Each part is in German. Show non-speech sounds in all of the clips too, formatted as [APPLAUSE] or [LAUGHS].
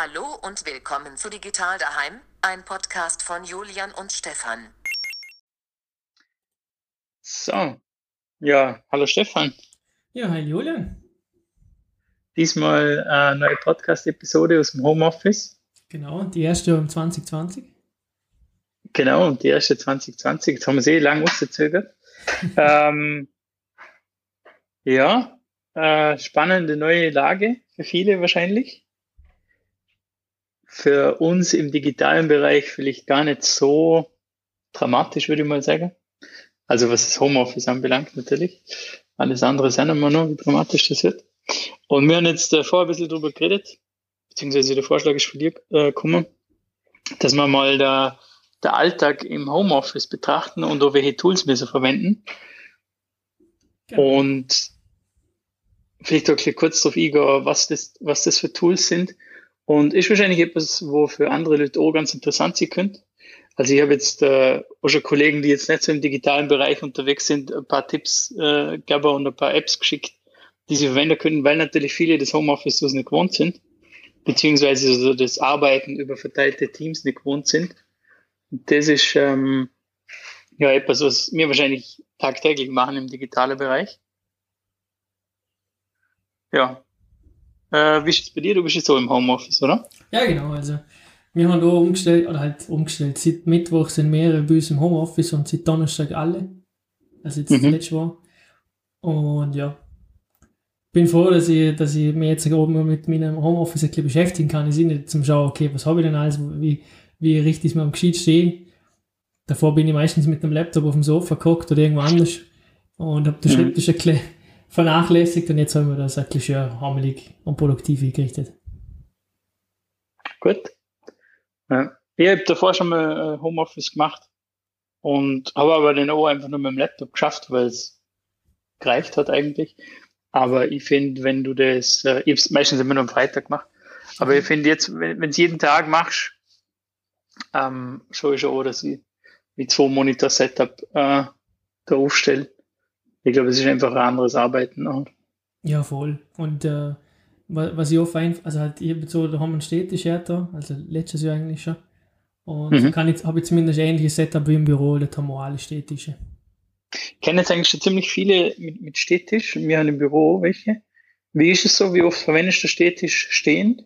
Hallo und willkommen zu Digital Daheim, ein Podcast von Julian und Stefan. So, ja, hallo Stefan. Ja, hi Julian. Diesmal eine neue Podcast-Episode aus dem Homeoffice. Genau, die erste um 2020. Genau, und die erste 2020. Jetzt haben wir sie eh lang ausgezögert. [LAUGHS] ähm, ja, äh, spannende neue Lage für viele wahrscheinlich für uns im digitalen Bereich vielleicht gar nicht so dramatisch, würde ich mal sagen. Also was das Homeoffice anbelangt natürlich. Alles andere sehen wir noch, wie dramatisch das wird. Und wir haben jetzt davor ein bisschen drüber geredet, beziehungsweise der Vorschlag ist von dir äh, gekommen, dass wir mal der, der Alltag im Homeoffice betrachten und auch welche Tools wir so verwenden. Ja. Und vielleicht auch kurz darauf eingehen, was das, was das für Tools sind und ist wahrscheinlich etwas, wo für andere Leute auch ganz interessant sein könnte. Also ich habe jetzt äh, auch schon Kollegen, die jetzt nicht so im digitalen Bereich unterwegs sind, ein paar Tipps äh, gegeben und ein paar Apps geschickt, die sie verwenden können, weil natürlich viele das Homeoffice so nicht gewohnt sind, beziehungsweise so das Arbeiten über verteilte Teams nicht gewohnt sind. Und das ist ähm, ja etwas, was wir wahrscheinlich tagtäglich machen im digitalen Bereich. Ja, äh, wie ist es bei dir? Du bist jetzt so im Homeoffice, oder? Ja, genau. Also, wir haben da umgestellt, oder halt umgestellt. Seit Mittwoch sind mehrere bei uns im Homeoffice und seit Donnerstag alle. Also, jetzt mhm. letztes Mal. Und ja, bin froh, dass ich, dass ich mich jetzt oben mit meinem Homeoffice ein bisschen beschäftigen kann. Ich sehe nicht zum Schauen, okay, was habe ich denn alles, wie, wie richtig ich mir am Gescheit stehe. Davor bin ich meistens mit dem Laptop auf dem Sofa geguckt oder irgendwo anders und habe den mhm. Schreibtisch ein bisschen vernachlässigt und jetzt haben wir das ein schön hammelig und produktiv gerichtet. Gut. Ja. Ich habe davor schon mal äh, Homeoffice gemacht und habe aber den auch einfach nur mit dem Laptop geschafft, weil es gereicht hat eigentlich. Aber ich finde, wenn du das, äh, ich habe es meistens immer nur am Freitag gemacht, aber ich finde jetzt, wenn du es jeden Tag machst, ähm, schaue ich schon auch, dass ich mit zwei Monitor-Setup äh, da aufstelle ich glaube, es ist einfach ein anderes Arbeiten. Auch. Ja, voll. Und äh, was ich auch fein, also halt, ich so, da haben wir einen städtischen da, also letztes Jahr eigentlich schon. Und mhm. kann ich, habe ich zumindest ein ähnliches Setup wie im Büro, da haben wir alle städtische. Ich kenne jetzt eigentlich schon ziemlich viele mit, mit Städtisch. Wir haben im Büro welche. Wie ist es so? Wie oft verwendest du Städtisch stehend?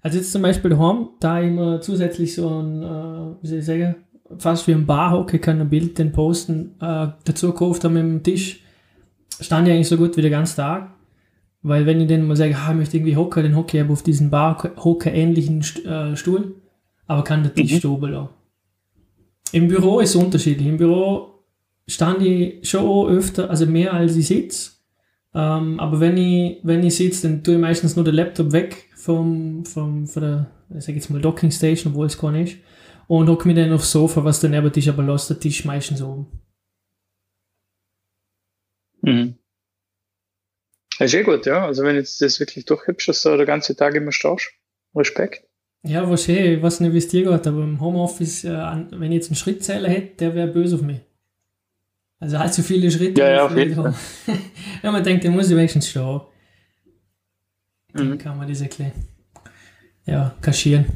Also jetzt zum Beispiel daheim, da immer zusätzlich so ein, äh, wie soll ich sagen, fast wie ein Barhocke kann ein Bild den posten, äh, dazu gekauft haben mit dem Tisch stand ich eigentlich so gut wie den ganzen Tag. Weil wenn ich dann mal sage, ah, ich möchte irgendwie hocken, dann hocke ich auf diesen Bar-Hocker-ähnlichen äh, Stuhl, aber kann der Tisch mhm. oben lassen. Im Büro ist es unterschiedlich. Im Büro stand ich schon öfter, also mehr als ich sitze. Ähm, aber wenn ich, wenn ich sitze, dann tue ich meistens nur den Laptop weg vom, vom, von der, ich sag jetzt mal Docking Station, obwohl es gar nicht ist. Und hocke mich dann aufs Sofa, was dann neben der Tisch aber lässt der Tisch meistens oben. Mhm. Das ist eh gut, ja. Also wenn jetzt das wirklich durchhübsch dass du den ganzen Tag immer stehst. Respekt. Ja, wahrscheinlich, ich weiß nicht, wie es dir geht, aber im Homeoffice, äh, wenn ich jetzt einen Schrittzähler hätte, der wäre böse auf mich. Also halt so viele Schritte. Ja, ja, auf jeden Fall. ja, [LAUGHS] man denkt, der muss ich wenigstens stehen. Dann mhm. kann man diese klein, ja, kaschieren.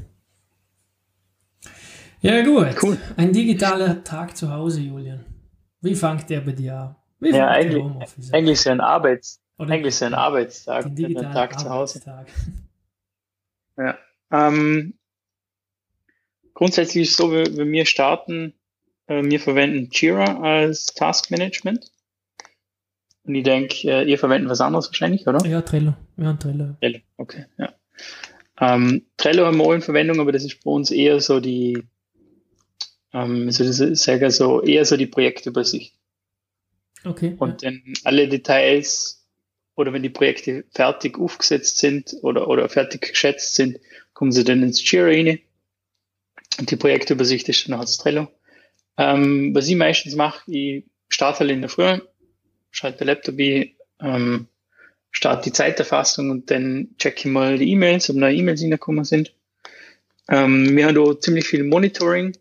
Ja, gut. Cool. Ein digitaler Tag zu Hause, Julian. Wie fängt der bei dir an? Wie ja, eigentlich, eigentlich ist ja ein Arbeits, Oder eigentlich ist ja ein Arbeitstag, ein Tag zu Hause. Ja. Ähm, grundsätzlich ist es so, wenn wir starten, äh, wir verwenden Jira als Task Management. Und ich denke, äh, ihr verwendet was anderes wahrscheinlich, oder? Ja, Trello. Ja, Trello. Trello, okay, ja. Ähm, Trello haben wir auch in Verwendung, aber das ist bei uns eher so die, ähm, so, das, sage so eher so die Projektübersicht. Okay. Und ja. dann alle Details oder wenn die Projekte fertig aufgesetzt sind oder, oder fertig geschätzt sind, kommen sie dann ins Jira rein. Und die Projektübersicht ist dann als Trello. Ähm, was ich meistens mache, ich starte in der Früh, schalte den Laptop ein, ähm, starte die Zeiterfassung und dann checke ich mal die E-Mails, ob neue E-Mails reingekommen sind. Ähm, wir haben da ziemlich viel Monitoring,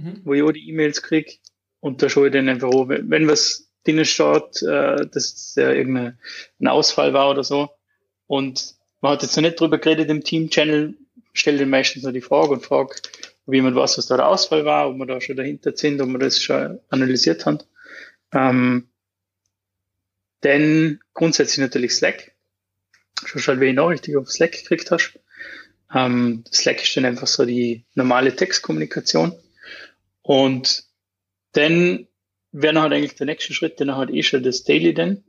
mhm. wo ich auch die E-Mails kriege und da schaue ich dann einfach, auch, wenn was drinnen steht, äh, dass ja irgendein Ausfall war oder so. Und man hat jetzt noch nicht drüber geredet im Team-Channel, stelle den meistens noch die Frage und frage, ob jemand weiß, was da der Ausfall war, ob wir da schon dahinter sind, ob wir das schon analysiert haben. Ähm, dann grundsätzlich natürlich Slack. Schon schon wenig Nachrichten auf Slack gekriegt hast. Ähm, Slack ist dann einfach so die normale Textkommunikation. Und dann wäre noch halt eigentlich der nächste Schritt, dann halt eh schon das Daily dann,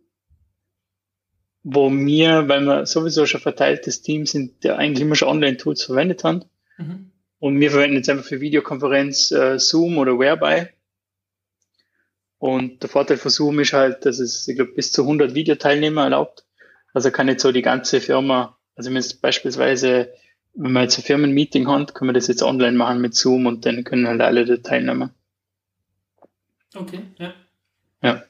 wo wir, weil wir sowieso schon verteiltes Team sind, der eigentlich immer schon Online-Tools verwendet haben. Mhm. Und wir verwenden jetzt einfach für Videokonferenz äh, Zoom oder Whereby. Und der Vorteil von Zoom ist halt, dass es, ich glaube, bis zu 100 Videoteilnehmer erlaubt. Also kann jetzt so die ganze Firma, also wenn es beispielsweise, wenn man jetzt ein Firmenmeeting hat, können wir das jetzt online machen mit Zoom und dann können halt alle da teilnehmen. Okay, ja. Ja.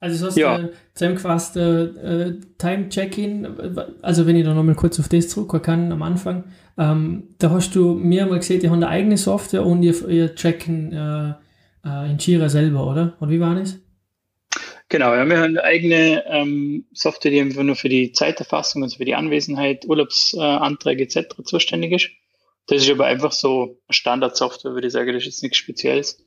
Also hast ja. du zusammengefasst, äh, äh, Time-Check-In, also wenn ich da nochmal kurz auf das zurückkommen kann am Anfang, ähm, da hast du mir mal gesehen, die haben eine eigene Software und ihr, ihr checken äh, äh, in Jira selber, oder? Und wie war das? Genau, ja, wir haben eine eigene ähm, Software, die einfach nur für die Zeiterfassung, also für die Anwesenheit, Urlaubsanträge etc. zuständig ist. Das ist aber einfach so eine Standardsoftware, würde ich sagen, das ist jetzt nichts Spezielles.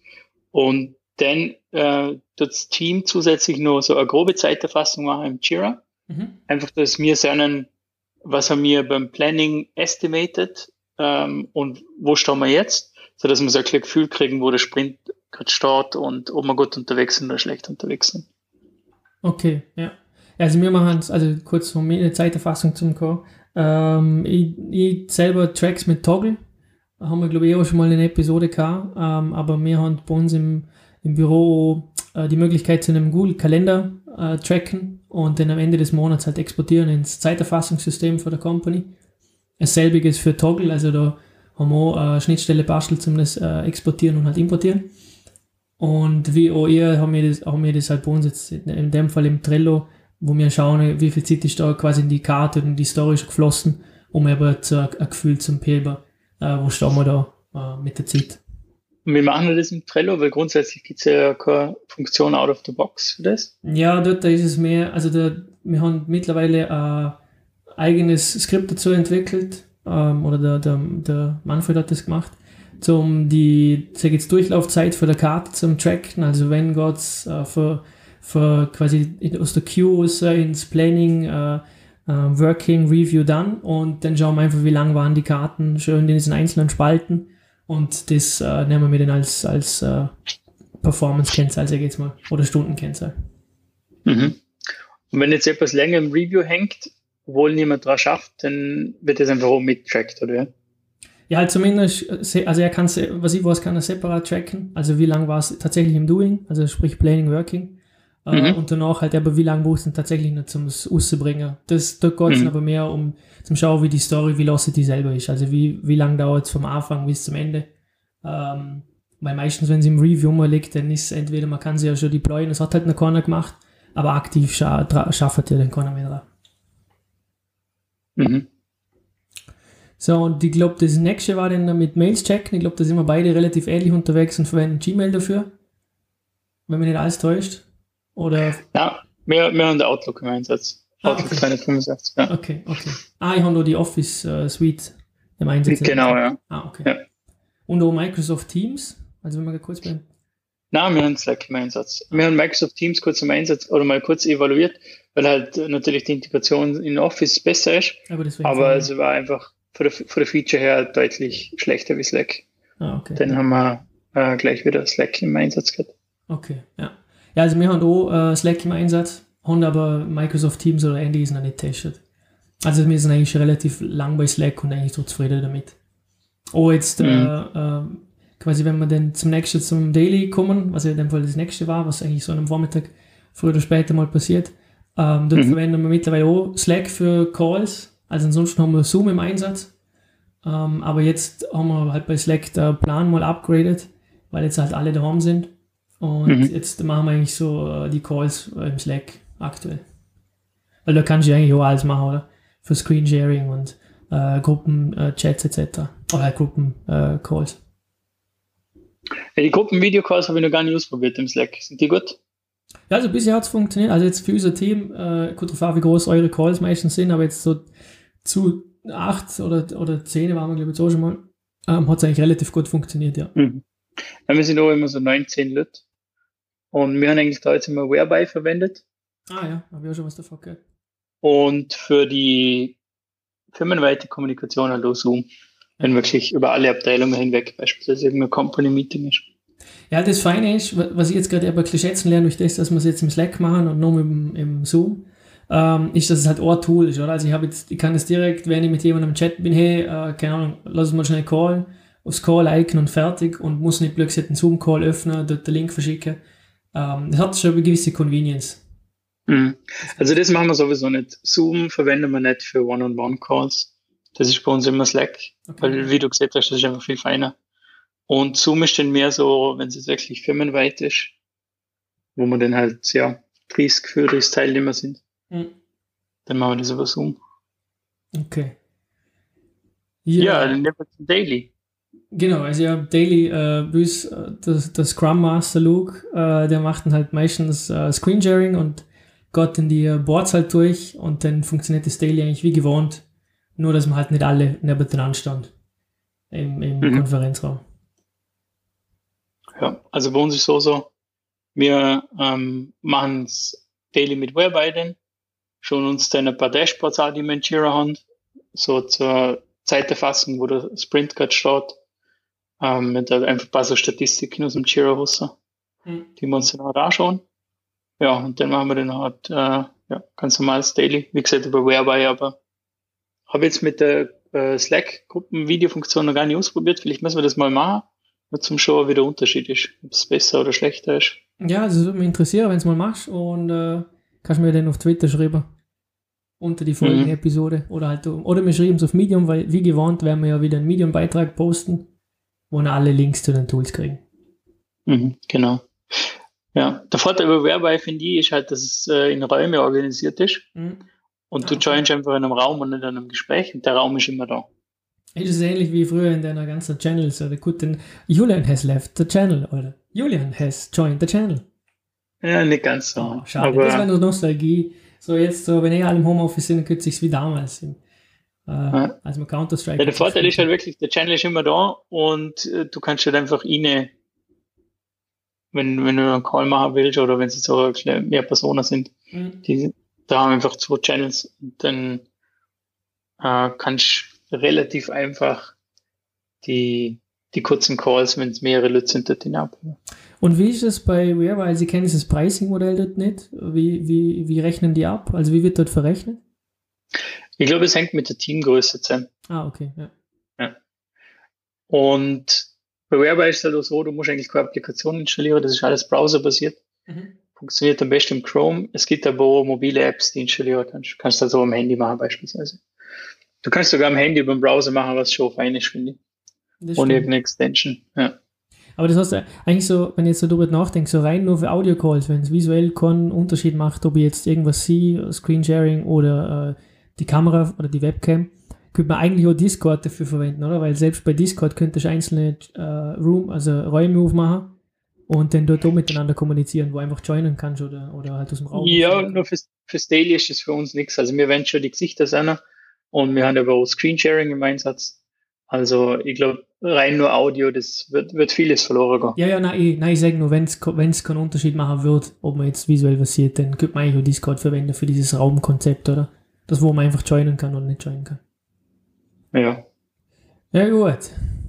Und dann äh, das Team zusätzlich noch so eine grobe Zeiterfassung machen im Jira. Mhm. Einfach, dass wir sehen, was haben wir beim Planning estimated ähm, und wo stehen wir jetzt, so dass wir so ein Gefühl kriegen, wo der Sprint gerade steht und ob wir gut unterwegs sind oder schlecht unterwegs sind. Okay, ja. Also wir machen es, also kurz von mir eine Zeiterfassung zum Co. Ähm, ich, ich selber Tracks mit Toggle, haben wir glaube ich auch schon mal eine Episode gehabt, ähm, aber wir haben bei uns im, im Büro äh, die Möglichkeit zu einem Google-Kalender äh, tracken und dann am Ende des Monats halt exportieren ins Zeiterfassungssystem für der Company. Dasselbiges für Toggle, also da haben wir auch eine Schnittstelle bastelt zum das äh, exportieren und halt importieren. Und wie auch ihr haben wir das, haben wir das halt bei uns jetzt in dem Fall im Trello, wo wir schauen, wie viel Zeit ist da quasi in die Karte und die Story ist geflossen, um aber zu, ein Gefühl zum Pilber, äh, wo stehen wir da äh, mit der Zeit. Und wir machen das im Trello, weil grundsätzlich gibt es ja keine Funktion out of the box für das. Ja, dort da ist es mehr, also da, wir haben mittlerweile ein eigenes Skript dazu entwickelt, ähm, oder der, der, der Manfred hat das gemacht, zum die sag jetzt, Durchlaufzeit für der Karte zum Tracken. Also wenn Gott äh, für, für quasi aus der Queue ins Planning, äh, äh, Working, Review dann und dann schauen wir einfach, wie lang waren die Karten schön in diesen einzelnen Spalten und das äh, nehmen wir dann als, als äh, Performance-Kennzahl, sag ich jetzt mal, oder Stundenkennzahl. Mhm. Und wenn jetzt etwas länger im Review hängt, obwohl niemand dran schafft, dann wird das einfach auch mittrackt, oder? Ja, halt zumindest, also er kann, was ich weiß, kann er separat tracken. Also wie lange war es tatsächlich im Doing, also sprich Planning, Working. Äh, mhm. und danach halt aber, wie lange brauchst du tatsächlich noch zum rauszubringen. Das, da geht es mhm. aber mehr um zum Schauen, wie die Story Velocity selber ist. Also wie, wie lange dauert es vom Anfang bis zum Ende. Ähm, weil meistens, wenn sie im Review mal liegt, dann ist entweder, man kann sie ja schon deployen, das hat halt noch keiner gemacht, aber aktiv scha schafft ja dann keiner mehr. Mhm. So, und ich glaube, das nächste war dann mit Mails checken. Ich glaube, da sind wir beide relativ ähnlich unterwegs und verwenden Gmail dafür. Wenn mich nicht alles täuscht. Oder? Ja, mehr, mehr an der Outlook im Einsatz. Ah, Outlook okay. 365, ja. Okay, okay. Ah, ich habe nur die Office uh, Suite im Einsatz. Genau, ja. Ah, okay. Ja. Und auch Microsoft Teams? Also, wenn wir kurz bleiben. Nein, wir haben Slack im Einsatz. Wir haben Microsoft Teams kurz im Einsatz oder mal kurz evaluiert, weil halt natürlich die Integration in Office besser ist. Aber, aber es war einfach von der, von der Feature her deutlich schlechter wie Slack. Ah, okay. Dann haben wir äh, gleich wieder Slack im Einsatz gehabt. Okay, ja. Ja, also wir haben auch äh, Slack im Einsatz, haben aber Microsoft Teams oder ähnliches noch nicht getestet. Also wir sind eigentlich relativ lang bei Slack und eigentlich so zufrieden damit. Oh, jetzt äh, mhm. äh, quasi, wenn wir dann zum nächsten, zum Daily kommen, was ja in dem Fall das nächste war, was eigentlich so am Vormittag früher oder später mal passiert, ähm, dort mhm. verwenden wir mittlerweile auch Slack für Calls also ansonsten haben wir Zoom im Einsatz. Ähm, aber jetzt haben wir halt bei Slack den Plan mal upgraded, weil jetzt halt alle daheim sind. Und mhm. jetzt machen wir eigentlich so äh, die Calls äh, im Slack aktuell. Weil da kannst du eigentlich auch alles machen, oder? Für Screensharing und äh, Gruppenchats äh, etc. Oder halt Gruppencalls. Ja, die Gruppenvideocalls habe ich noch gar nicht ausprobiert im Slack. Sind die gut? Ja, also bisher hat es funktioniert. Also jetzt für unser Team, äh, gut drauf wie groß eure Calls meistens sind, aber jetzt so zu 8 oder, oder 10 waren wir, glaube ich, auch schon mal, ähm, hat es eigentlich relativ gut funktioniert, ja. Mhm. Ja, wir sind auch immer so 19 Leute. Und wir haben eigentlich da jetzt immer Whereby verwendet. Ah ja, habe ich auch schon was davon gehört. Und für die firmenweite Kommunikation halt auch Zoom. Wenn wirklich über alle Abteilungen hinweg beispielsweise irgendein Company-Meeting ist. Ja, das Feine ist, was ich jetzt gerade aber schätzen lerne, durch das, dass wir es jetzt im Slack machen und nur im, im Zoom, ähm, ist, dass es halt ein Tool ist, oder? Also ich habe jetzt, ich kann es direkt, wenn ich mit jemandem im Chat bin, hey, äh, keine Ahnung, lass uns mal schnell callen, aufs Call-Icon und fertig und muss nicht plötzlich einen Zoom-Call öffnen, dort den Link verschicken. Ähm, das hat schon eine gewisse Convenience. Mhm. Also das machen wir sowieso nicht. Zoom verwenden wir nicht für One-on-One-Calls. Das ist bei uns immer Slack, okay. weil wie du gesagt hast, das ist einfach viel feiner. Und Zoom ist dann mehr so, wenn es jetzt wirklich firmenweit ist, wo man dann halt, ja, 30, 40 Teilnehmer sind. Mhm. Dann machen wir das über Zoom. Okay. Ja, ja dann Daily. Genau, also ja, Daily, äh, bis äh, das, das Scrum Master Luke, äh, der macht dann halt meistens äh, Screensharing und geht in die Boards halt durch und dann funktioniert das Daily eigentlich wie gewohnt, nur dass man halt nicht alle nebeneinander stand im, im mhm. Konferenzraum. Ja, also bei uns ist so so, wir ähm, machen es Daily mit Webiden, schon uns dann ein paar Dashboards an, die wir in Jira haben, so zur Zeiterfassung, wo der Sprint gerade steht, ähm, mit einfach ein paar so Statistiken aus dem Jira raus, mhm. die wir uns dann auch anschauen. Ja, und dann machen wir dann halt, äh, ja, ganz normales Daily, wie gesagt, über Whereby, aber habe jetzt mit der äh, Slack-Gruppen-Videofunktion noch gar nicht ausprobiert, vielleicht müssen wir das mal machen nur zum Schauen, wie der Unterschied ist, ob es besser oder schlechter ist. Ja, also das würde mich interessieren, wenn du es mal machst und äh, kannst mir dann auf Twitter schreiben. Unter die folgende mhm. Episode. Oder halt, oder wir schreiben es auf Medium, weil wie gewohnt werden wir ja wieder einen Medium-Beitrag posten, wo wir alle Links zu den Tools kriegen. Mhm, genau. Ja, der Vorteil über Whereby finde ich ist halt, dass es äh, in Räume organisiert ist. Mhm. Und du ah, joinst einfach in einem Raum und nicht in einem Gespräch und der Raum ist immer da. Es ist ähnlich wie früher in deiner ganzen Channels, oder gut, denn Julian has left the channel, oder Julian has joined the channel. Ja, nicht ganz so. Oh, schade, aber das war nur Nostalgie. So jetzt, so, wenn ihr alle im Homeoffice sind, dann könnte es wie damals. Im, äh, ja. Als man Counter-Strike. Ja, der Vorteil ist halt wirklich, der Channel ist immer da und äh, du kannst halt einfach rein, wenn, wenn du einen Call machen willst oder wenn es jetzt auch mehr Personen sind, mhm. die, da haben einfach zwei Channels und dann äh, kannst relativ einfach die, die kurzen Calls, wenn es mehrere Leute sind, dort hinab. Und wie ist es bei Where? Sie kennen das Pricing-Modell dort nicht. Wie, wie, wie rechnen die ab? Also wie wird dort verrechnet? Ich glaube, es hängt mit der Teamgröße zusammen. Ah, okay. Ja. ja. Und bei Whereby ist es halt so, du musst eigentlich keine Applikation installieren, das ist alles browserbasiert. Mhm. Funktioniert am besten im Chrome. Es gibt aber auch mobile Apps, die installieren kannst. Du kannst das auch am Handy machen beispielsweise. Du kannst sogar am Handy über den Browser machen, was schon fein ist, finde ich. Ohne irgendeine Extension, ja. Aber das heißt eigentlich so, wenn ich jetzt so darüber nachdenke, so rein nur für Audio-Calls, wenn es visuell keinen Unterschied macht, ob ich jetzt irgendwas sehe, Screensharing oder äh, die Kamera oder die Webcam, könnte man eigentlich auch Discord dafür verwenden, oder? Weil selbst bei Discord könntest du einzelne äh, Room, also Räume aufmachen und dann dort auch miteinander kommunizieren, wo einfach joinen kannst oder, oder halt aus dem Raum. Ja, nur fürs, fürs Daily ist es für uns nichts. Also wir werden schon die Gesichter sehen und wir haben aber auch Screensharing im Einsatz. Also ich glaube, rein nur Audio, das wird, wird vieles verloren gehen. Ja, ja, nein, ich, nein, ich sage nur, wenn es keinen Unterschied machen wird, ob man jetzt visuell was sieht, dann könnte man eigentlich auch Discord verwenden für dieses Raumkonzept, oder? Das, wo man einfach joinen kann und nicht joinen kann. Ja. Ja, gut.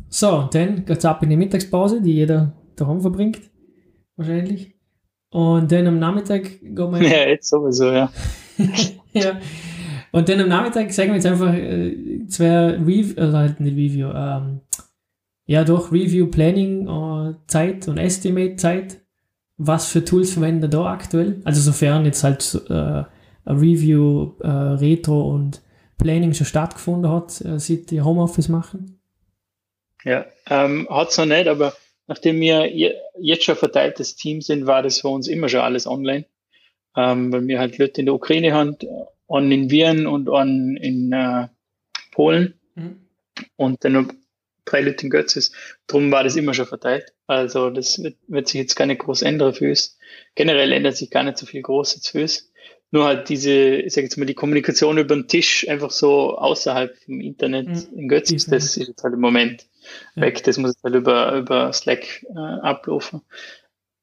So, dann geht es ab in die Mittagspause, die jeder daheim verbringt. Wahrscheinlich. Und dann am Nachmittag geht man. [LAUGHS] Ja, jetzt sowieso, ja. [LAUGHS] ja. Und dann am Nachmittag sagen wir jetzt einfach äh, zwei Review, also halt nicht Review, ähm, ja doch, Review Planning äh, Zeit und Estimate Zeit. Was für Tools verwenden wir da aktuell? Also sofern jetzt halt äh, Review, äh, Retro und Planning schon stattgefunden hat, äh, seit die Homeoffice machen? Ja, ähm, hat es noch nicht, aber nachdem wir jetzt schon verteiltes Team sind, war das für uns immer schon alles online. Ähm, weil wir halt Leute in der Ukraine haben, einen in Wien und einen in äh, Polen mhm. und dann noch drei Leute in Götzes. Drum war das immer schon verteilt. Also das wird, wird sich jetzt gar nicht groß ändern für uns. Generell ändert sich gar nicht so viel groß jetzt für uns. nur halt diese, ich sag jetzt mal, die Kommunikation über den Tisch einfach so außerhalb vom Internet mhm. in Götz, das ist jetzt halt im Moment ja. weg. Das muss jetzt halt über, über Slack äh, ablaufen.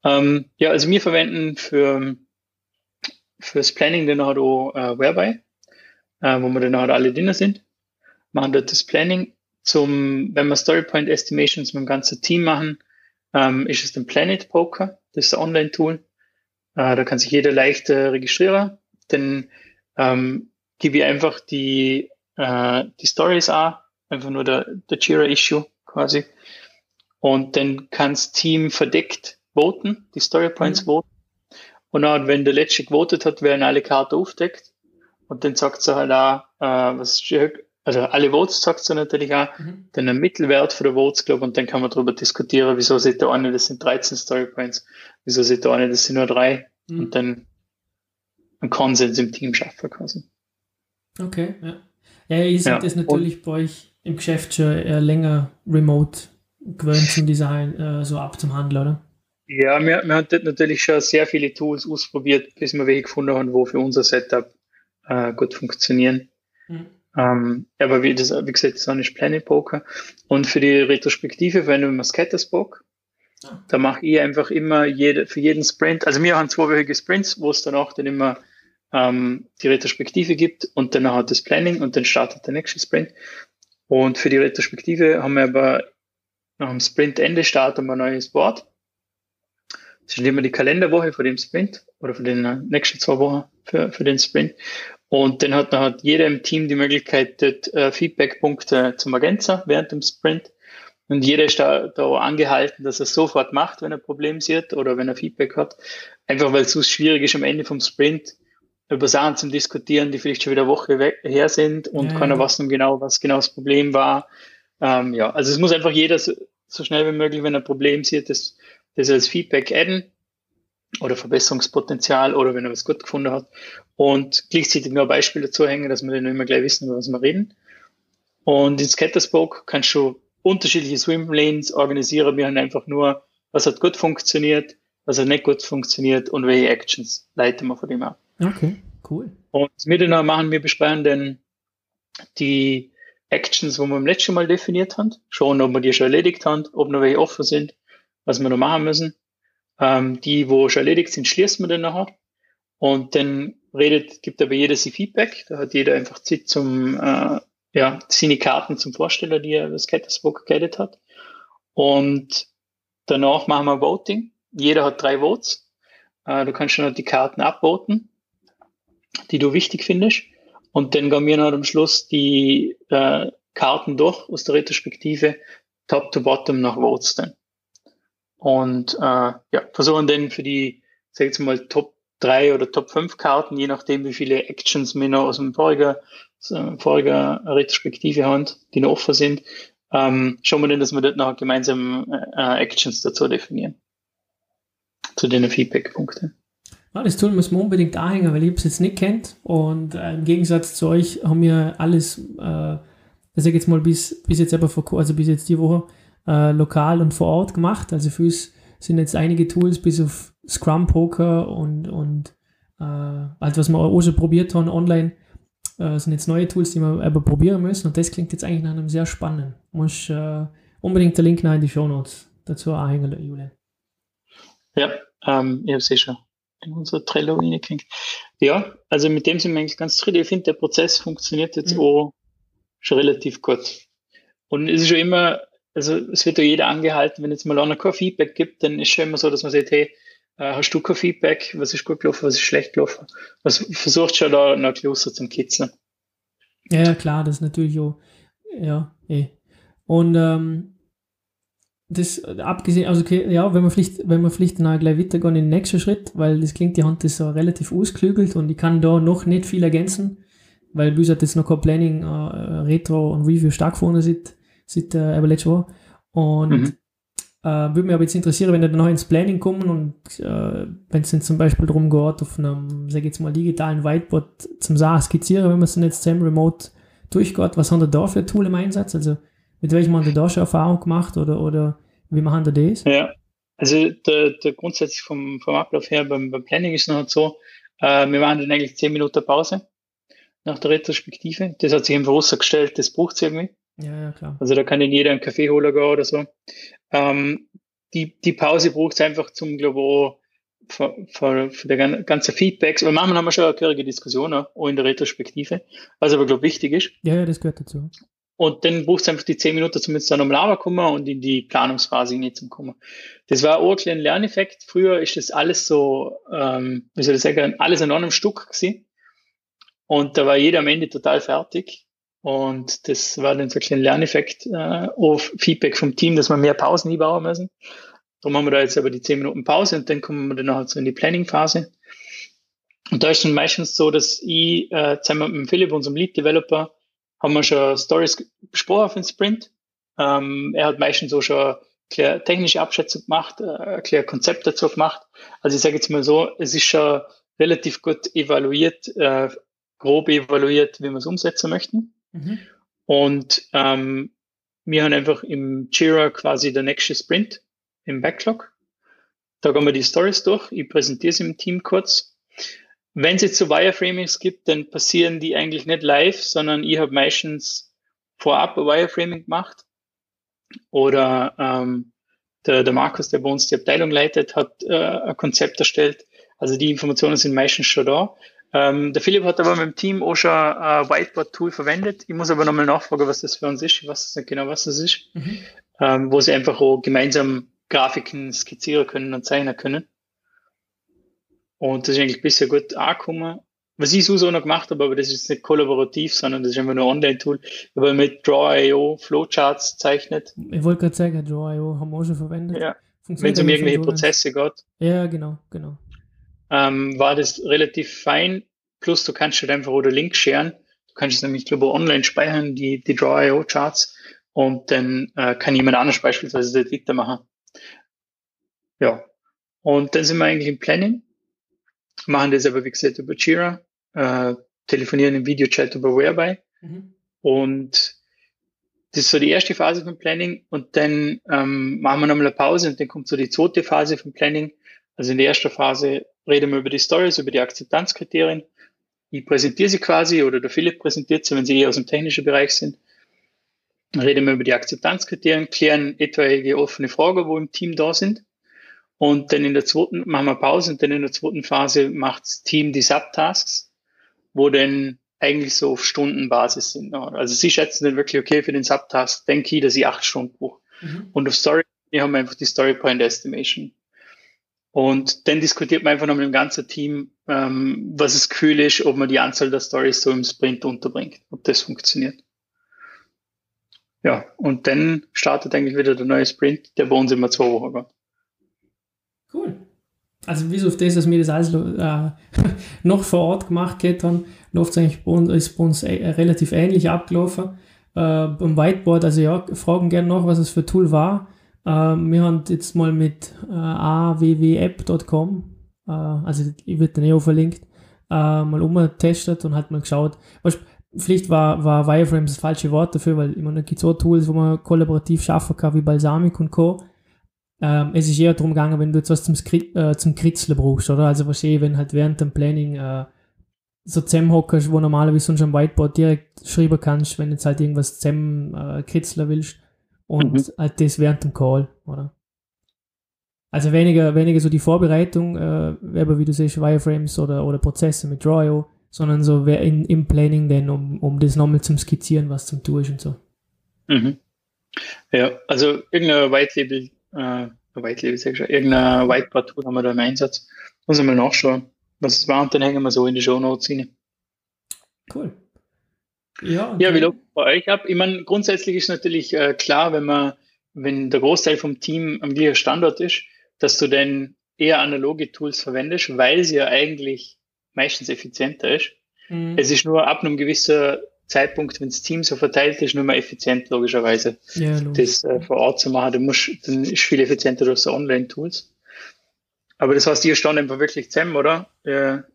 Ähm, ja, also wir verwenden für fürs Planning dann halt auch äh, Whereby, äh, wo wir dann halt alle drin sind. Machen dort das Planning. Zum, wenn wir Storypoint Estimations mit dem ganzen Team machen, ähm, ist es dann Planet Poker. Das ist ein Online-Tool. Äh, da kann sich jeder leicht äh, registrieren. Dann ähm, gebe ich einfach die, äh, die Stories an, einfach nur der, der Jira-Issue quasi. Und dann kann das Team verdeckt voten, die Storypoints mhm. voten. Und dann, wenn der Letzte gewotet hat, werden alle Karten aufdeckt. Und dann sagt sie halt auch, äh, was also alle Votes sagt sie natürlich auch, mhm. dann ein Mittelwert für die Votes, glaube und dann kann man darüber diskutieren, wieso sieht der eine, das sind 13 Storypoints, wieso sieht der eine, das sind nur drei. Mhm. Und dann einen Konsens im Team schaffen quasi. Okay, ja. Ja, ihr seid ja. das natürlich und, bei euch im Geschäft schon eher länger remote gewöhnt zum Design äh, so abzuhandeln, oder? Ja, wir, wir haben dort natürlich schon sehr viele Tools ausprobiert, bis wir welche gefunden haben, wo für unser Setup äh, gut funktionieren. Mhm. Ähm, aber wie, das, wie gesagt, das ist Planet Poker. Und für die Retrospektive verwenden wir Scatterspoke. Ah. Da mache ich einfach immer jede, für jeden Sprint, also wir haben zweiwöchige Sprints, wo es danach dann immer ähm, die Retrospektive gibt und dann hat das Planning und dann startet der nächste Sprint. Und für die Retrospektive haben wir aber nach dem Sprintende starten wir ein neues Board. Das ist immer die Kalenderwoche für den Sprint oder für den nächsten zwei Wochen für, für den Sprint. Und dann hat, dann hat jeder im Team die Möglichkeit, dort äh, Feedbackpunkte zum Ergänzen während dem Sprint. Und jeder ist da, da angehalten, dass er sofort macht, wenn er ein Problem sieht oder wenn er Feedback hat. Einfach weil es so schwierig ist, am Ende vom Sprint über Sachen zu diskutieren, die vielleicht schon wieder eine Woche weg, her sind und ja, keiner ja. weiß genau, was genau das Problem war. Ähm, ja, also es muss einfach jeder so, so schnell wie möglich, wenn er ein Problem sieht, das, das als Feedback adden oder Verbesserungspotenzial oder wenn er was gut gefunden hat und gleichzeitig noch Beispiele dazu hängen, dass wir dann immer gleich wissen, über was wir reden. Und in Scatterspoke kannst du unterschiedliche Swimlanes organisieren. Wir haben einfach nur, was hat gut funktioniert, was hat nicht gut funktioniert und welche Actions leiten wir von dem ab. Okay, cool. Und was wir dann machen, wir besprechen dann die Actions, wo wir im letzten Mal definiert haben, schauen, ob wir die schon erledigt haben, ob noch welche offen sind, was wir noch machen müssen. Ähm, die, wo schon erledigt sind, schließen wir dann nachher. Und dann redet, gibt aber jeder sie Feedback. Da hat jeder einfach Zeit zum, äh, ja, seine Karten zum Vorsteller, die er das Scatterspoke geedet hat. Und danach machen wir Voting. Jeder hat drei Votes. Äh, du kannst schon die Karten abvoten, die du wichtig findest. Und dann gehen wir noch am Schluss die äh, Karten durch aus der Retrospektive, top to bottom nach Votes dann. Und äh, ja, versuchen dann für die, sag ich jetzt mal, Top 3 oder Top 5 Karten, je nachdem, wie viele Actions wir noch aus dem vorigen, voriger Retrospektive haben, die noch offen sind, ähm, schauen wir dann, dass wir dort noch gemeinsam äh, Actions dazu definieren. Zu den Feedback-Punkten. Ja, das Tool muss man unbedingt anhängen, weil ich es jetzt nicht kennt. Und äh, im Gegensatz zu euch haben wir alles, äh, das ich jetzt mal bis, bis jetzt aber vor, also bis jetzt die Woche, äh, lokal und vor Ort gemacht. Also für uns sind jetzt einige Tools bis auf Scrum Poker und, und äh, halt was wir auch schon probiert haben online, äh, sind jetzt neue Tools, die wir aber probieren müssen. Und das klingt jetzt eigentlich nach einem sehr spannenden. Muss äh, unbedingt der Link nach in die Show Notes dazu anhängen, Julian. Ja, ähm, ich habe es eh schon in unser Trello reingekriegt. Ja, also mit dem sind wir eigentlich ganz zufrieden. Ich finde, der Prozess funktioniert jetzt mhm. auch schon relativ gut. Und es ist schon immer also es wird ja jeder angehalten, wenn jetzt mal einer kein Feedback gibt, dann ist schon immer so, dass man sagt, hey, äh, hast du kein Feedback, was ist gut gelaufen, was ist schlecht gelaufen? Was versucht schon da noch closer zum Kitzeln. Ja, klar, das ist natürlich auch, ja, eh. Und ähm, das abgesehen, also ja, wenn wir vielleicht, wenn wir vielleicht dann auch gleich weitergehen in den nächsten Schritt, weil das klingt, die Hand ist so relativ ausklügelt und ich kann da noch nicht viel ergänzen, weil wie gesagt, jetzt noch kein Planning, äh, Retro und Review stark vorne sind seit äh, eben letztes Jahr. Und mhm. äh, würde mich aber jetzt interessieren, wenn ihr dann noch ins Planning kommen und äh, wenn es dann zum Beispiel darum geht, auf einem, sag ich jetzt mal, digitalen Whiteboard zum Sachen skizzieren, wenn man es dann jetzt zusammen remote durchgeht, was haben wir da für ein Tool im Einsatz? Also mit welchem haben wir da schon Erfahrung gemacht oder, oder wie machen wir das? Ja, also der, der grundsätzlich vom, vom Ablauf her beim, beim Planning ist noch so, Äh, wir machen dann eigentlich 10 Minuten Pause nach der Retrospektive. Das hat sich einfach rausgestellt, das braucht es irgendwie. Ja, ja, klar. Also da kann in jeder einen Kaffee holen gehen oder so. Ähm, die, die Pause braucht es einfach zum, glaube ich, für, für, für der ganze Feedbacks. Aber manchmal haben wir schon eine gehörige Diskussion, auch in der Retrospektive, was aber, glaube ich, wichtig ist. Ja, ja, das gehört dazu. Und dann braucht es einfach die 10 Minuten, um jetzt dann nochmal kommen und in die Planungsphase nicht zu kommen. Das war auch ein kleiner Lerneffekt. Früher ist das alles so, ähm, wie soll ich sagen, alles an einem Stück gewesen. Und da war jeder am Ende total fertig. Und das war dann so ein kleiner Lerneffekt äh, auf Feedback vom Team, dass wir mehr Pausen einbauen müssen. Darum haben wir da jetzt aber die 10 Minuten Pause und dann kommen wir dann halt so in die Planning-Phase. Und da ist dann meistens so, dass ich äh, zusammen mit Philipp, unserem Lead-Developer, haben wir schon Stories besprochen auf den Sprint. Ähm, er hat meistens so schon eine technische Abschätzung gemacht, äh, ein Konzept dazu gemacht. Also ich sage jetzt mal so, es ist schon relativ gut evaluiert, äh, grob evaluiert, wie wir es umsetzen möchten. Mhm. Und ähm, wir haben einfach im Jira quasi der nächste Sprint im Backlog. Da gehen wir die Stories durch. Ich präsentiere sie im Team kurz. Wenn es jetzt so Wireframings gibt, dann passieren die eigentlich nicht live, sondern ich habe meistens vorab ein Wireframing gemacht. Oder ähm, der, der Markus, der bei uns die Abteilung leitet, hat äh, ein Konzept erstellt. Also die Informationen sind meistens schon da. Ähm, der Philipp hat aber mit dem Team auch schon ein Whiteboard-Tool verwendet. Ich muss aber nochmal nachfragen, was das für uns ist. Ich weiß nicht genau, was das ist. Mhm. Ähm, wo sie einfach auch gemeinsam Grafiken skizzieren können und zeichnen können. Und das ist eigentlich bisher gut angekommen. Was ich so noch gemacht habe, aber das ist nicht kollaborativ, sondern das ist einfach nur ein Online-Tool, aber mit Draw.io Flowcharts zeichnet. Ich wollte gerade sagen, Draw.io haben wir auch schon verwendet. Ja. Wenn es um irgendwelche Prozesse geht. Ja, genau, genau. Ähm, war das relativ fein. Plus, du kannst halt einfach oder Link sharen. Du kannst es nämlich, glaube ich, online speichern, die, die Draw.io Charts. Und dann äh, kann jemand anders beispielsweise das weitermachen. Ja. Und dann sind wir eigentlich im Planning, machen das aber, wie gesagt, über Jira, äh, telefonieren im Videochat über Whereby. Mhm. Und das ist so die erste Phase vom Planning. Und dann ähm, machen wir nochmal eine Pause und dann kommt so die zweite Phase vom Planning. Also in der ersten Phase reden wir über die Stories, über die Akzeptanzkriterien. Ich präsentiere sie quasi oder der Philipp präsentiert sie, wenn sie eher aus dem technischen Bereich sind. Reden wir über die Akzeptanzkriterien, klären etwaige offene Fragen, wo im Team da sind. Und dann in der zweiten machen wir Pause und dann in der zweiten Phase macht das Team die Subtasks, wo dann eigentlich so auf Stundenbasis sind. Also sie schätzen dann wirklich, okay, für den Subtask denke ich, dass ich acht Stunden brauche. Mhm. Und auf Story wir haben einfach die Story Point Estimation. Und dann diskutiert man einfach noch mit dem ganzen Team, ähm, was das Gefühl ist, ob man die Anzahl der Stories so im Sprint unterbringt, ob das funktioniert. Ja, und dann startet eigentlich wieder der neue Sprint, der bei uns immer zwei Wochen geht. Cool. Also bis auf das, dass wir das alles äh, [LAUGHS] noch vor Ort gemacht haben, läuft es eigentlich bei uns, ist bei uns äh, relativ ähnlich abgelaufen. Äh, beim Whiteboard, also ja, fragen gerne noch, was es für Tool war. Äh, wir haben jetzt mal mit äh, awwapp.com, äh, also ich würde den eh auch verlinkt, äh, mal umgetestet und hat mal geschaut. Was, vielleicht war, war Wireframe das falsche Wort dafür, weil meine, da gibt es auch Tools, wo man kollaborativ schaffen kann, wie Balsamic und Co. Ähm, es ist eher darum gegangen, wenn du jetzt was zum, Skri äh, zum Kritzeln brauchst, oder? Also wahrscheinlich, wenn halt während dem Planning äh, so zusammenhockst, wo normalerweise sonst am Whiteboard direkt schreiben kannst, wenn du jetzt halt irgendwas zusammen äh, kritzeln willst und mhm. halt das während dem Call, oder? Also weniger, weniger so die Vorbereitung, äh, wie du siehst, Wireframes oder, oder Prozesse mit Draw.io, sondern so in, im Planning dann, um, um das nochmal zum Skizzieren, was zum Tun ist und so. Mhm. Ja, also irgendein White Label äh, Whitelabel, sag ich schon, irgendein Whiteboard-Tool haben wir da im Einsatz. Muss ich mal nachschauen, was es war und dann hängen wir so in die Show Notes rein. Cool. Ja, ja wie läuft bei euch ab? Ich meine, grundsätzlich ist natürlich äh, klar, wenn man, wenn der Großteil vom Team am gleichen Standort ist, dass du dann eher analoge Tools verwendest, weil sie ja eigentlich meistens effizienter ist. Mhm. Es ist nur ab einem gewissen Zeitpunkt, wenn das Team so verteilt ist, nur mehr effizient, logischerweise, ja, das äh, vor Ort zu machen. Du musst, dann ist viel effizienter durch so Online-Tools. Aber das heißt, ihr stand einfach wirklich zusammen, oder? Ihr,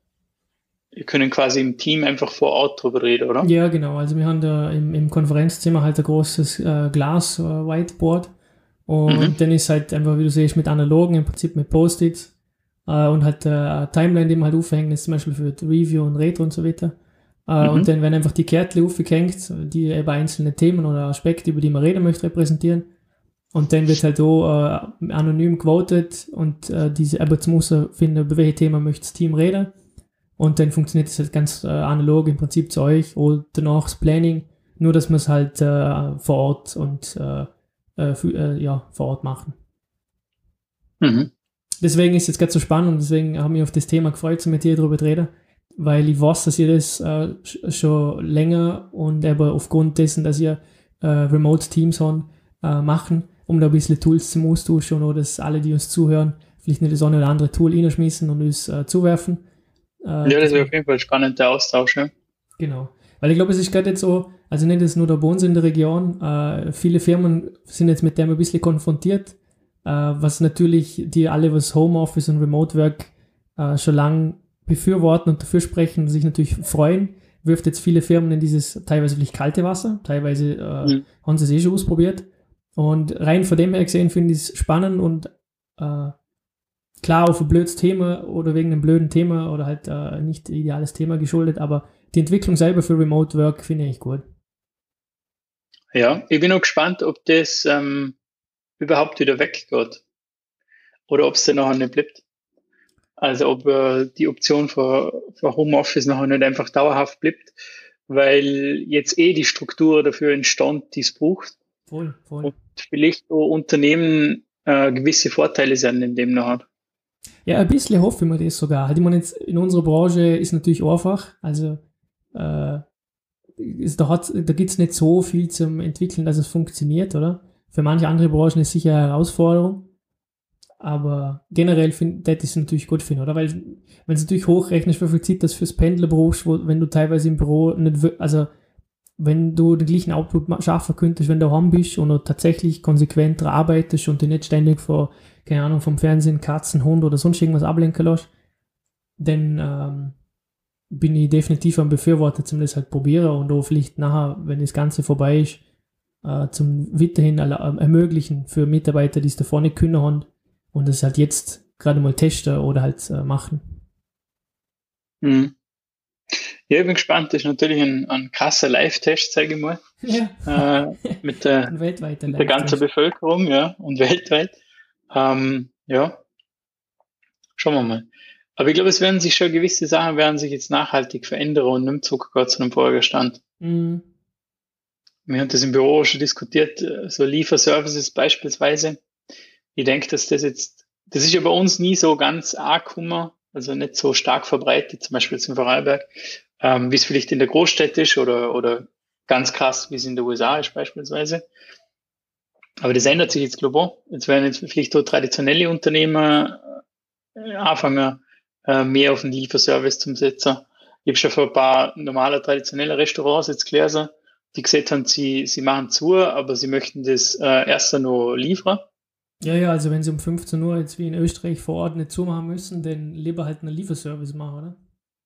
ihr können quasi im Team einfach vor Ort drüber reden, oder? Ja, genau. Also wir haben da im, im Konferenzzimmer halt ein großes äh, Glas-Whiteboard. Äh, und mhm. dann ist halt einfach, wie du siehst, mit analogen, im Prinzip mit Post-its. äh, und halt äh, eine Timeline, die man halt aufhängen, ist zum Beispiel für Review und Retro und so weiter. Äh, Mhm. Und dann werden einfach die Kärtchen aufgehängt, die eben einzelne Themen oder Aspekte, über die man reden möchte, repräsentieren. Und dann wird halt auch äh, anonym gewotet und äh, diese aber zum finden, über welche Thema möchte das Team reden. Und dann funktioniert es halt ganz äh, analog im Prinzip zu euch oder danach das Planning, nur dass wir es halt äh, vor Ort und äh, äh, für, äh, ja, vor Ort machen. Mhm. Deswegen ist es jetzt gerade so spannend und deswegen haben wir auf das Thema gefreut, so mit dir darüber zu reden, weil ich weiß, dass ihr das äh, sch- schon länger und aber aufgrund dessen, dass ihr Remote Teams habt, äh, machen, um da ein bisschen Tools zum Austauschen oder dass alle, die uns zuhören, vielleicht nicht das eine oder andere Tool reinschmissen und uns zuwerfen. Äh, Ja, das wäre auf jeden Fall spannend, der Austausch. Ja. Genau. Weil ich glaube, es ist gerade jetzt so, also nicht jetzt nur der bei uns in der Region, äh, viele Firmen sind jetzt mit dem ein bisschen konfrontiert, äh, was natürlich die alle, was Homeoffice und Remote Work äh, schon lang befürworten und dafür sprechen, sich natürlich freuen, wirft jetzt viele Firmen in dieses teilweise vielleicht kalte Wasser, teilweise äh, Mhm. haben sie es eh schon ausprobiert. Und rein von dem her gesehen finde ich es spannend und äh, klar auf ein blödes Thema oder wegen einem blöden Thema oder halt äh, nicht ideales Thema geschuldet, aber die Entwicklung selber für Remote Work finde ich gut. ja, ich bin auch gespannt, ob das ähm, überhaupt wieder weggeht. Oder ob es dann nachher nicht bleibt. Also ob äh, die Option für, für Homeoffice nachher nicht einfach dauerhaft bleibt, weil jetzt eh die Struktur dafür entstand, die es braucht. Voll, voll. Und vielleicht auch Unternehmen äh, gewisse Vorteile sind in dem nachher. Ja, ein bisschen hoffe ich mir das sogar. Halt, ich meine, jetzt in unserer Branche ist natürlich einfach, also äh, ist, da, da gibt es nicht so viel zum Entwickeln, dass es funktioniert, oder? Für manche andere Branchen ist sicher eine Herausforderung. Aber generell finde ich es natürlich gut finden, oder? Weil, wenn du natürlich hochrechnest, wie viel Zeit das fürs Pendler brauchst, wo, wenn du teilweise im Büro nicht, also wenn du den gleichen Output schaffen könntest, wenn du daheim bist und du tatsächlich konsequent dran arbeitest und dich nicht ständig vor, keine Ahnung, vom Fernsehen, Katzen, Hund oder sonst irgendwas ablenken lässt, dann ähm, bin ich definitiv ein Befürworter, zum das halt probieren und auch vielleicht nachher, wenn das Ganze vorbei ist, äh, zum weiterhin erla- äh, ermöglichen für Mitarbeiter, die es davor nicht können haben und das halt jetzt gerade mal testen oder halt äh, machen. Mhm. Ja, ich bin gespannt. Das ist natürlich ein, ein krasser Live-Test, sage ich mal, Ja, äh, mit der, [LAUGHS] der ganzen. Bevölkerung, ja, und weltweit. Ähm, ja, schauen wir mal. Aber ich glaube, es werden sich schon gewisse Sachen werden sich jetzt nachhaltig verändern und nimmt sogar zu einem vorigen Stand. Mhm. Wir haben das im Büro schon diskutiert, äh, so Lieferservices beispielsweise. Ich denke, dass das jetzt, das ist ja bei uns nie so ganz arg gekommen, also nicht so stark verbreitet, zum Beispiel jetzt in Vorarlberg, ähm, wie es vielleicht in der Großstadt ist oder, oder ganz krass, wie es in den USA ist beispielsweise. Aber das ändert sich jetzt global. Jetzt werden jetzt vielleicht so traditionelle Unternehmer äh, anfangen, äh, mehr auf den Lieferservice zum Setzen. Ich habe schon für ein paar normale, traditionelle Restaurants jetzt gelesen, die gesagt haben, sie, sie machen zu, aber sie möchten das äh, erst noch liefern. Ja, ja, also wenn sie um 15 Uhr jetzt wie in Österreich vor Ort nicht zumachen müssen, dann lieber halt einen Lieferservice machen, oder?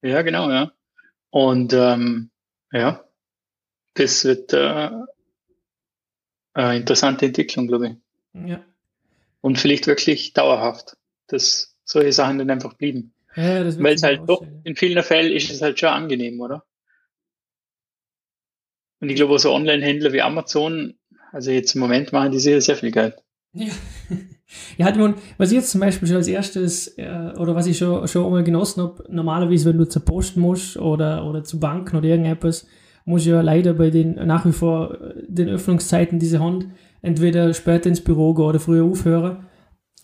Ja, genau, ja. Und ähm, ja, das wird äh, eine interessante Entwicklung, glaube ich. Ja. Und vielleicht wirklich dauerhaft, dass solche Sachen dann einfach blieben. Ja, Weil es halt doch, in vielen Fällen ist es halt schon angenehm, oder? Und ich glaube, so Online-Händler wie Amazon, also jetzt im Moment machen die sehr, sehr viel Geld. Ja. [LAUGHS] ja, halt, man, was ich jetzt zum Beispiel schon als erstes, äh, oder was ich schon, schon einmal genossen habe, normalerweise, wenn du zur Post musst oder, oder zu Banken oder irgendetwas, muss ja leider bei den nach wie vor äh, den Öffnungszeiten, die sie haben, entweder später ins Büro gehen oder früher aufhören,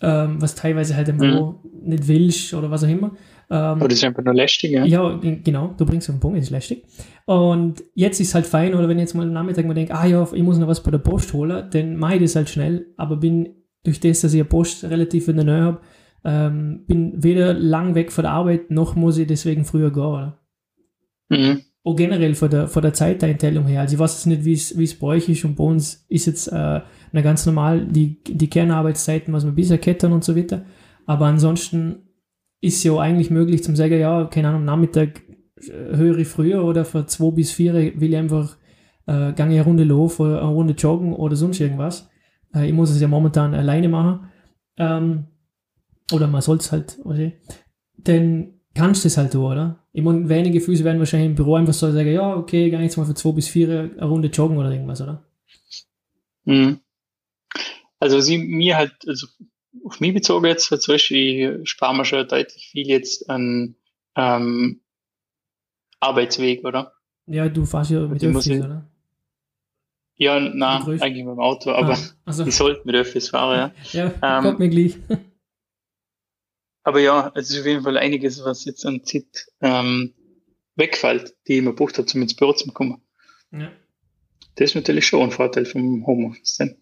ähm, was teilweise halt im Büro nicht willst oder was auch immer. Ähm, das ist einfach nur lästig, ja. ja, genau, du bringst auf den Punkt, ist lästig. Und jetzt ist halt fein, oder wenn ich jetzt mal am Nachmittag mal denke, ah ja, ich muss noch was bei der Post holen, dann mache ich das halt schnell, aber bin durch das, dass ich eine Post relativ in der Nähe habe, ähm, bin weder lang weg von der Arbeit, noch muss ich deswegen früher gehen. Oder? Mhm. Auch generell von der, von der Zeiteinteilung her. Also ich weiß jetzt nicht, wie es bei euch ist und bei uns ist jetzt äh, eine ganz normal die, die Kernarbeitszeiten, was wir bisher kettern und so weiter. Aber ansonsten ist ja auch eigentlich möglich zum sagen, ja, keine Ahnung, am Nachmittag äh, höre ich früher oder von zwei bis vier will ich einfach äh, gange eine Runde laufen oder eine Runde joggen oder sonst irgendwas. Äh, ich muss es ja momentan alleine machen. Ähm, oder man soll es halt, okay, dann kannst du es halt tun, oder? Ich meine, wenige Füße werden wahrscheinlich im Büro einfach so sagen, ja, okay, gar jetzt mal für zwei bis vier eine Runde joggen oder irgendwas, oder? Mhm. Also sie mir halt, also auf mich bezogen jetzt, zum Beispiel, ich spare mir schon deutlich viel jetzt an ähm, Arbeitsweg, oder? Ja, du fährst ja mit Die muss Öffis, oder? Ja, na, Begrüßt. eigentlich dem Auto, aber Ah, also, ich sollte mit Öffis fahren, ja. ja, ähm, kommt mir gleich. Aber ja, es ist auf jeden Fall einiges, was jetzt an Zeit ähm, wegfällt, die ich mir gebucht habe, um ins Büro zu kommen. Ja. Das ist natürlich schon ein Vorteil vom Homeoffice. Dann.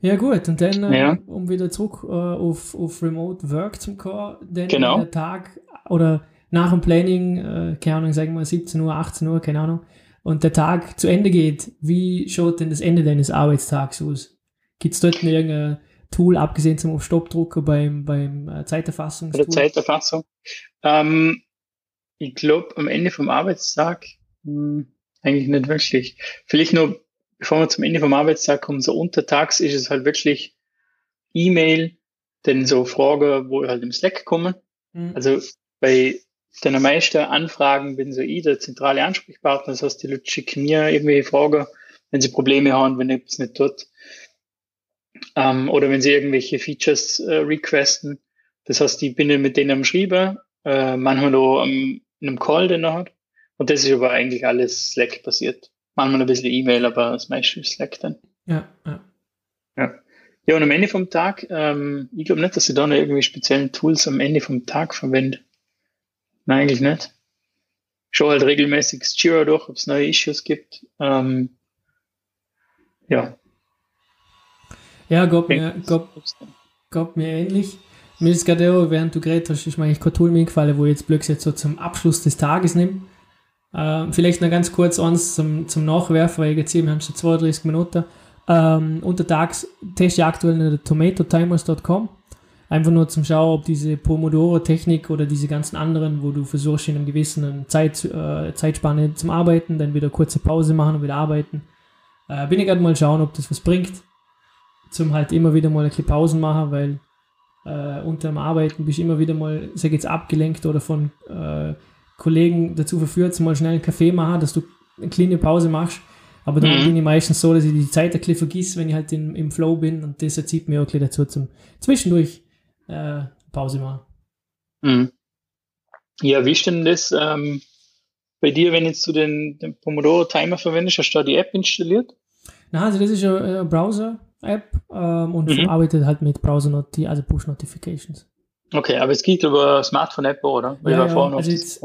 Ja gut, und dann, äh, Ja. um wieder zurück äh, auf, auf Remote Work zu kommen, dann Genau. der Tag oder nach dem Planning, äh, keine Ahnung, sagen wir 17 Uhr, 18 Uhr, keine Ahnung, und der Tag zu Ende geht, wie schaut denn das Ende deines Arbeitstags aus? Gibt es dort irgendein Tool, abgesehen zum auf Stopp drucken beim, beim äh, Bei Zeiterfassungstool? der Zeiterfassung. Ähm, ich glaube, am Ende vom Arbeitstag hm, eigentlich nicht wirklich. Vielleicht nur, bevor wir zum Ende vom Arbeitstag kommen, so untertags ist es halt wirklich E-Mail, dann so Fragen, wo halt im Slack kommen. Mhm. Also bei den meisten Anfragen bin so ich der zentrale Ansprechpartner. Das heißt, die Leute schicken mir irgendwelche Fragen, wenn sie Probleme haben, wenn etwas nicht tut. Ähm, oder wenn sie irgendwelche Features äh, requesten. Das heißt, ich bin mit denen am Schreiben, äh, manchmal auch am, in einem Call, den er hat. Und das ist aber eigentlich alles Slack basiert. Manchmal ein bisschen E-Mail, aber das meiste ist Slack dann. ja, ja. Ja, und am Ende vom Tag, ähm, ich glaube nicht, dass sie da noch irgendwie speziellen Tools am Ende vom Tag verwendet. Nein, eigentlich nicht. Ich schaue halt regelmäßig das Jira durch, ob es neue Issues gibt. Ähm, ja. Ja, geht mir, geht mir ähnlich. Mir ist gerade auch, während du geredet hast, ist mir eigentlich kein Tool mir gefallen, wo ich jetzt Blöcks jetzt so zum Abschluss des Tages nehme. Ähm, vielleicht noch ganz kurz eins zum, zum Nachwerfen, weil ich jetzt wir haben schon 32 Minuten. Ähm, untertags teste ich aktuell nicht tomatotimers.com. Einfach nur zum Schauen, ob diese Pomodoro-Technik oder diese ganzen anderen, wo du versuchst, in einem gewissen Zeit, äh, Zeitspanne zum Arbeiten, dann wieder kurze Pause machen und wieder arbeiten. Äh, bin ich gerade mal schauen, ob das was bringt. Zum halt immer wieder mal ein bisschen Pausen machen, weil äh, unter dem Arbeiten bist du immer wieder mal, sag jetzt, abgelenkt oder von äh, Kollegen dazu verführt, mal schnell einen Kaffee machen, dass du eine kleine Pause machst. Aber dann Mhm. bin ich meistens so, dass ich die Zeit ein bisschen vergiss, wenn ich halt in, im Flow bin und das erzieht mir auch ein bisschen dazu zum zwischendurch äh, Pause machen. Mhm. Ja, wie ist denn das ähm, bei dir, wenn jetzt du den, den Pomodoro-Timer verwendest? Hast du da die App installiert? Na, also das ist eine äh, Browser-App ähm, und Mhm. arbeitet halt mit Browser-Noti, also Push-Notifications. Okay, aber es geht über Smartphone-App, oder? Ja, ja, also jetzt-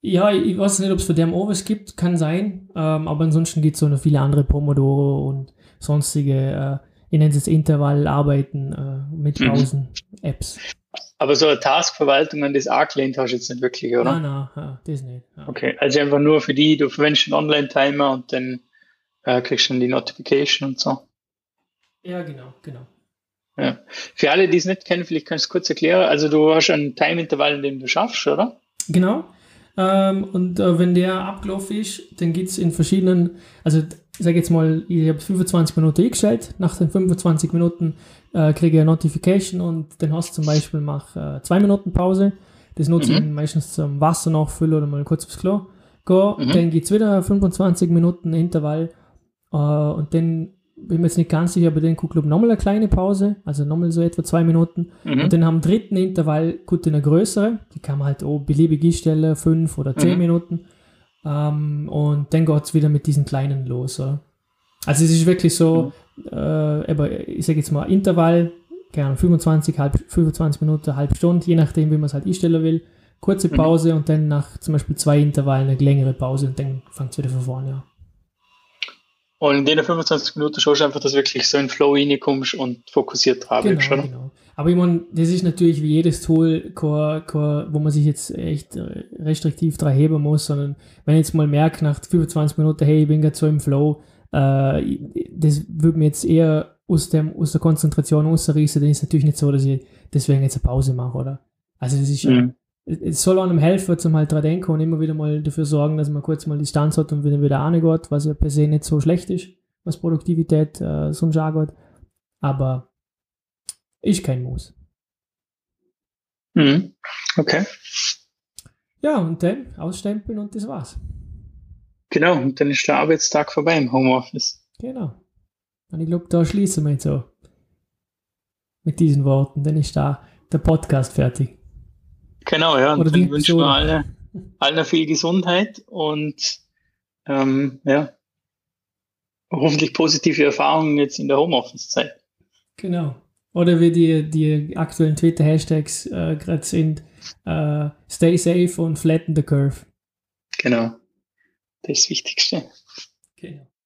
Ja, ich weiß nicht, ob es für dem auch was gibt, kann sein. Ähm, aber ansonsten gibt es so noch viele andere Pomodoro und sonstige, äh, ich nenne es Intervallarbeiten äh, mit Mhm. Pausen-Apps. aber so eine Taskverwaltung an das angelehnt hast du jetzt nicht wirklich, oder? Nein, nein, das nicht. Ja. Okay, also einfach nur für die, du verwendest einen Online-Timer und dann äh, kriegst du dann die Notification und so. ja, genau, genau. Ja. Für alle, die es nicht kennen, vielleicht kannst du es kurz erklären. Also du hast einen Time-Intervall, in dem du schaffst, oder? Genau. Ähm, und äh, wenn der abgelaufen ist, dann gibt es in verschiedenen, also ich sage jetzt mal, ich habe 25 Minuten eingestellt, nach den 25 Minuten äh, kriege ich eine Notification und dann hast du zum Beispiel mach äh, zwei Minuten Pause. Das nutze ich Mhm. meistens zum Wasser nachfüllen oder mal kurz aufs Klo gehen. Mhm. Dann gibt es wieder 25 Minuten Intervall äh, und dann bin ich mir jetzt nicht ganz sicher, aber dann gucke ich nochmal eine kleine Pause, also nochmal so etwa zwei Minuten. Mhm. Und dann am dritten Intervall gut eine größere, die kann man halt auch beliebig einstellen, fünf oder zehn Mhm. Minuten. Ähm, und dann geht es wieder mit diesen kleinen los. Oder? Also es ist wirklich so, äh, aber ich sage jetzt mal Intervall, keine Ahnung, 25, halb, 25 Minuten, halbe Stunde, je nachdem, wie man es halt einstellen will. Kurze Mhm. Pause und dann nach zum Beispiel zwei Intervallen eine längere Pause und dann fängt es wieder von vorne an. Und in den 25 Minuten schaust du einfach, dass du wirklich so in den Flow reinkommst und fokussiert dran Genau, bleibst, oder? genau. Aber ich meine, das ist natürlich wie jedes Tool, kein, kein, wo man sich jetzt echt äh, restriktiv dran heben muss, sondern wenn ich jetzt mal merke, nach 25 Minuten, hey, ich bin gerade so im Flow, äh, das würde mir jetzt eher aus, dem, aus der Konzentration rausreißen, dann ist es natürlich nicht so, dass ich deswegen jetzt eine Pause mache, oder? Also das ist Mhm. es soll einem helfen, zum halt dran denken und immer wieder mal dafür sorgen, dass man kurz mal Distanz hat und wieder wieder angeht, was ja per se nicht so schlecht ist, was Produktivität äh, sonst angeht. Aber ist kein Muss. Mhm. Okay. Ja, und dann ausstempeln und das war's. Genau, und dann ist der Arbeitstag vorbei im Homeoffice. Genau. Und ich glaube, da schließen wir jetzt so. Mit diesen Worten. Dann ist da der Podcast fertig. Genau, ja. Und Oder dann wünschen wir alle, allen viel Gesundheit und ähm, ja, hoffentlich positive Erfahrungen jetzt in der Homeoffice-Zeit. Genau. Oder wie die, die aktuellen Twitter-Hashtags äh, gerade sind, äh, stay safe und flatten the curve. Genau. Das ist das Wichtigste.